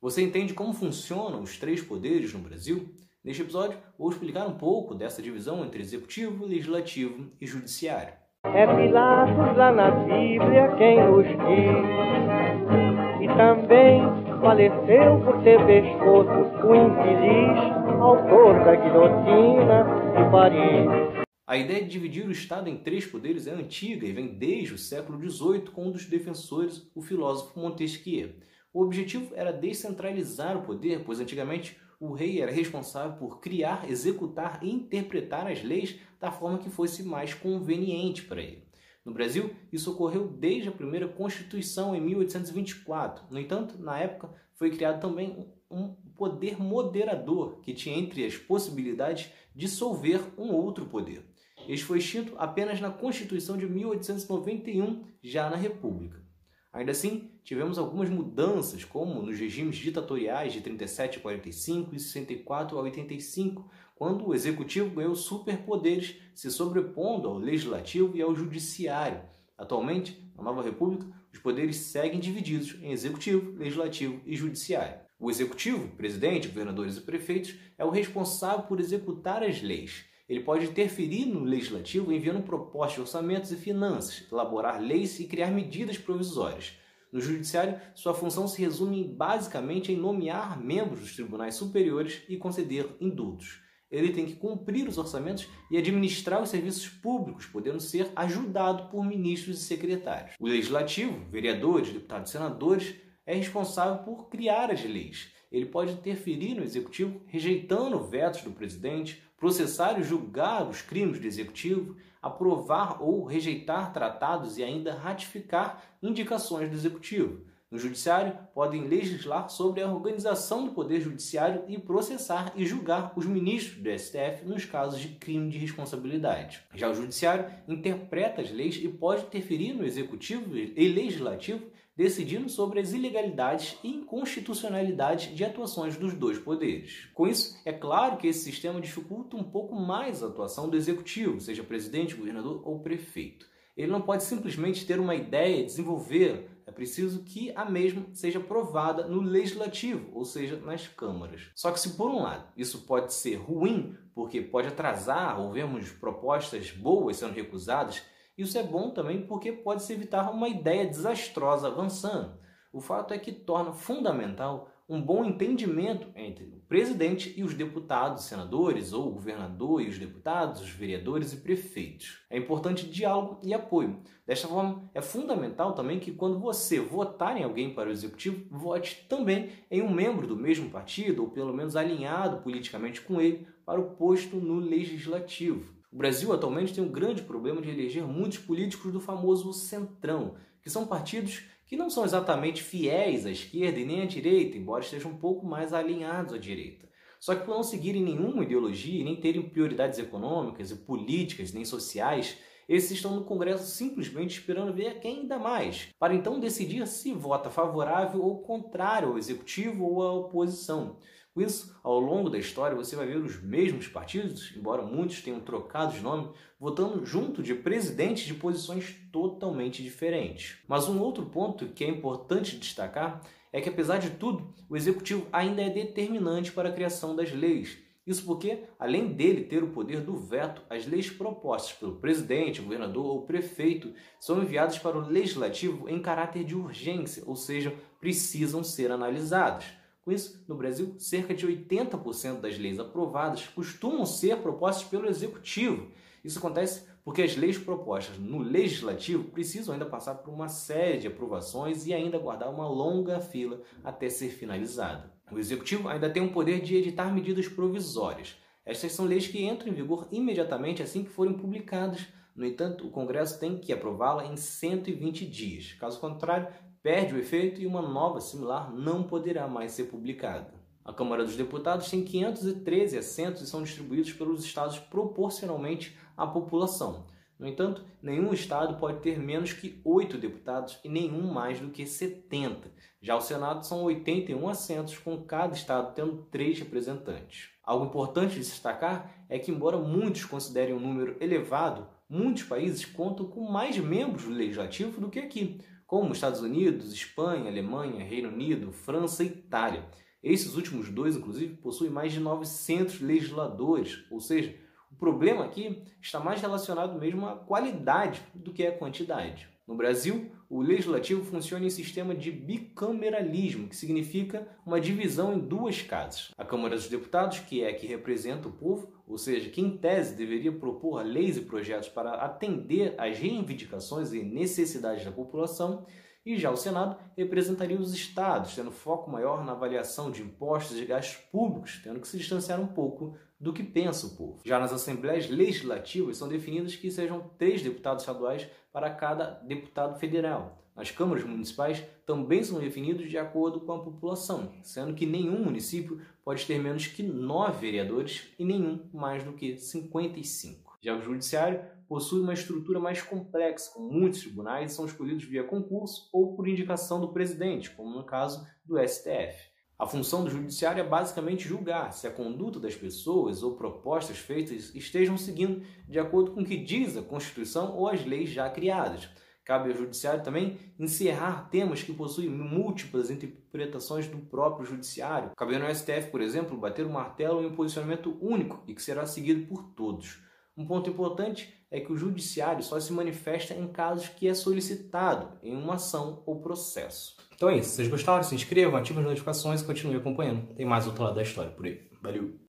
Você entende como funcionam os três poderes no Brasil? Neste episódio, vou explicar um pouco dessa divisão entre executivo, legislativo e judiciário. É Pilatos lá na Bíblia quem nos diz, e também faleceu por ter pescoço o infeliz autor da guilhotina de Paris. A ideia de dividir o Estado em três poderes é antiga e vem desde o século XVIII com um dos defensores, o filósofo Montesquieu. O objetivo era descentralizar o poder, pois antigamente o rei era responsável por criar, executar e interpretar as leis da forma que fosse mais conveniente para ele. No Brasil, isso ocorreu desde a primeira Constituição em 1824. No entanto, na época, foi criado também um poder moderador que tinha entre as possibilidades dissolver um outro poder. Este foi extinto apenas na Constituição de 1891, já na República. Ainda assim, tivemos algumas mudanças, como nos regimes ditatoriais de 37 a 45 e 64 a 85, quando o executivo ganhou superpoderes, se sobrepondo ao legislativo e ao judiciário. Atualmente, na nova república, os poderes seguem divididos em executivo, legislativo e judiciário. O executivo, presidente, governadores e prefeitos, é o responsável por executar as leis. Ele pode interferir no legislativo enviando propostas de orçamentos e finanças, elaborar leis e criar medidas provisórias. No judiciário, sua função se resume basicamente em nomear membros dos tribunais superiores e conceder indultos. Ele tem que cumprir os orçamentos e administrar os serviços públicos, podendo ser ajudado por ministros e secretários. O legislativo, vereadores, deputados e senadores, é responsável por criar as leis. Ele pode interferir no executivo, rejeitando vetos do presidente, processar e julgar os crimes do executivo, aprovar ou rejeitar tratados e ainda ratificar indicações do executivo. No judiciário, podem legislar sobre a organização do poder judiciário e processar e julgar os ministros do STF nos casos de crime de responsabilidade. Já o judiciário interpreta as leis e pode interferir no executivo e legislativo decidindo sobre as ilegalidades e inconstitucionalidade de atuações dos dois poderes. Com isso, é claro que esse sistema dificulta um pouco mais a atuação do executivo, seja presidente, governador ou prefeito. Ele não pode simplesmente ter uma ideia e desenvolver, é preciso que a mesma seja provada no legislativo, ou seja, nas câmaras. Só que se por um lado isso pode ser ruim, porque pode atrasar ou vermos propostas boas sendo recusadas, isso é bom também porque pode se evitar uma ideia desastrosa avançando. O fato é que torna fundamental um bom entendimento entre o presidente e os deputados, senadores, ou o governador e os deputados, os vereadores e prefeitos. É importante diálogo e apoio. Desta forma, é fundamental também que quando você votar em alguém para o executivo, vote também em um membro do mesmo partido, ou pelo menos alinhado politicamente com ele, para o posto no legislativo. O Brasil atualmente tem um grande problema de eleger muitos políticos do famoso centrão, que são partidos que não são exatamente fiéis à esquerda e nem à direita, embora estejam um pouco mais alinhados à direita. Só que por não seguirem nenhuma ideologia e nem terem prioridades econômicas e políticas nem sociais, esses estão no Congresso simplesmente esperando ver quem ainda mais, para então decidir se vota favorável ou contrário ao executivo ou à oposição. Com isso, ao longo da história, você vai ver os mesmos partidos, embora muitos tenham trocado de nome, votando junto de presidentes de posições totalmente diferentes. Mas um outro ponto que é importante destacar é que, apesar de tudo, o executivo ainda é determinante para a criação das leis. Isso porque, além dele ter o poder do veto, as leis propostas pelo presidente, governador ou prefeito são enviadas para o legislativo em caráter de urgência, ou seja, precisam ser analisadas. Com isso, no Brasil, cerca de 80% das leis aprovadas costumam ser propostas pelo Executivo. Isso acontece porque as leis propostas no Legislativo precisam ainda passar por uma série de aprovações e ainda guardar uma longa fila até ser finalizada. O Executivo ainda tem o poder de editar medidas provisórias. Estas são leis que entram em vigor imediatamente assim que forem publicadas. No entanto, o Congresso tem que aprová-la em 120 dias. Caso contrário, perde o efeito e uma nova similar não poderá mais ser publicada. A Câmara dos Deputados tem 513 assentos e são distribuídos pelos estados proporcionalmente à população. No entanto, nenhum estado pode ter menos que 8 deputados e nenhum mais do que 70. Já o Senado são 81 assentos, com cada estado tendo 3 representantes. Algo importante de destacar é que, embora muitos considerem um número elevado, muitos países contam com mais membros do legislativo do que aqui. Como Estados Unidos, Espanha, Alemanha, Reino Unido, França e Itália. Esses últimos dois, inclusive, possuem mais de 900 legisladores, ou seja, o problema aqui está mais relacionado mesmo à qualidade do que à quantidade. No Brasil, o legislativo funciona em sistema de bicameralismo, que significa uma divisão em duas casas. A Câmara dos Deputados, que é a que representa o povo, ou seja, que em tese deveria propor leis e projetos para atender às reivindicações e necessidades da população, e já o Senado representaria os estados, tendo foco maior na avaliação de impostos e gastos públicos, tendo que se distanciar um pouco do que pensa o povo. Já nas assembleias legislativas são definidas que sejam três deputados estaduais para cada deputado federal. Nas câmaras municipais também são definidos de acordo com a população, sendo que nenhum município pode ter menos que nove vereadores e nenhum mais do que 55. Já o judiciário possui uma estrutura mais complexa, com muitos tribunais são escolhidos via concurso ou por indicação do presidente, como no caso do STF. A função do judiciário é basicamente julgar se a conduta das pessoas ou propostas feitas estejam seguindo de acordo com o que diz a Constituição ou as leis já criadas. Cabe ao judiciário também encerrar temas que possuem múltiplas interpretações do próprio judiciário. Cabe ao STF, por exemplo, bater o martelo em um posicionamento único e que será seguido por todos. Um ponto importante é que o judiciário só se manifesta em casos que é solicitado em uma ação ou processo. Então é isso. Se vocês gostaram, se inscrevam, ativem as notificações e continuem acompanhando. Tem mais outro lado da história por aí. Valeu!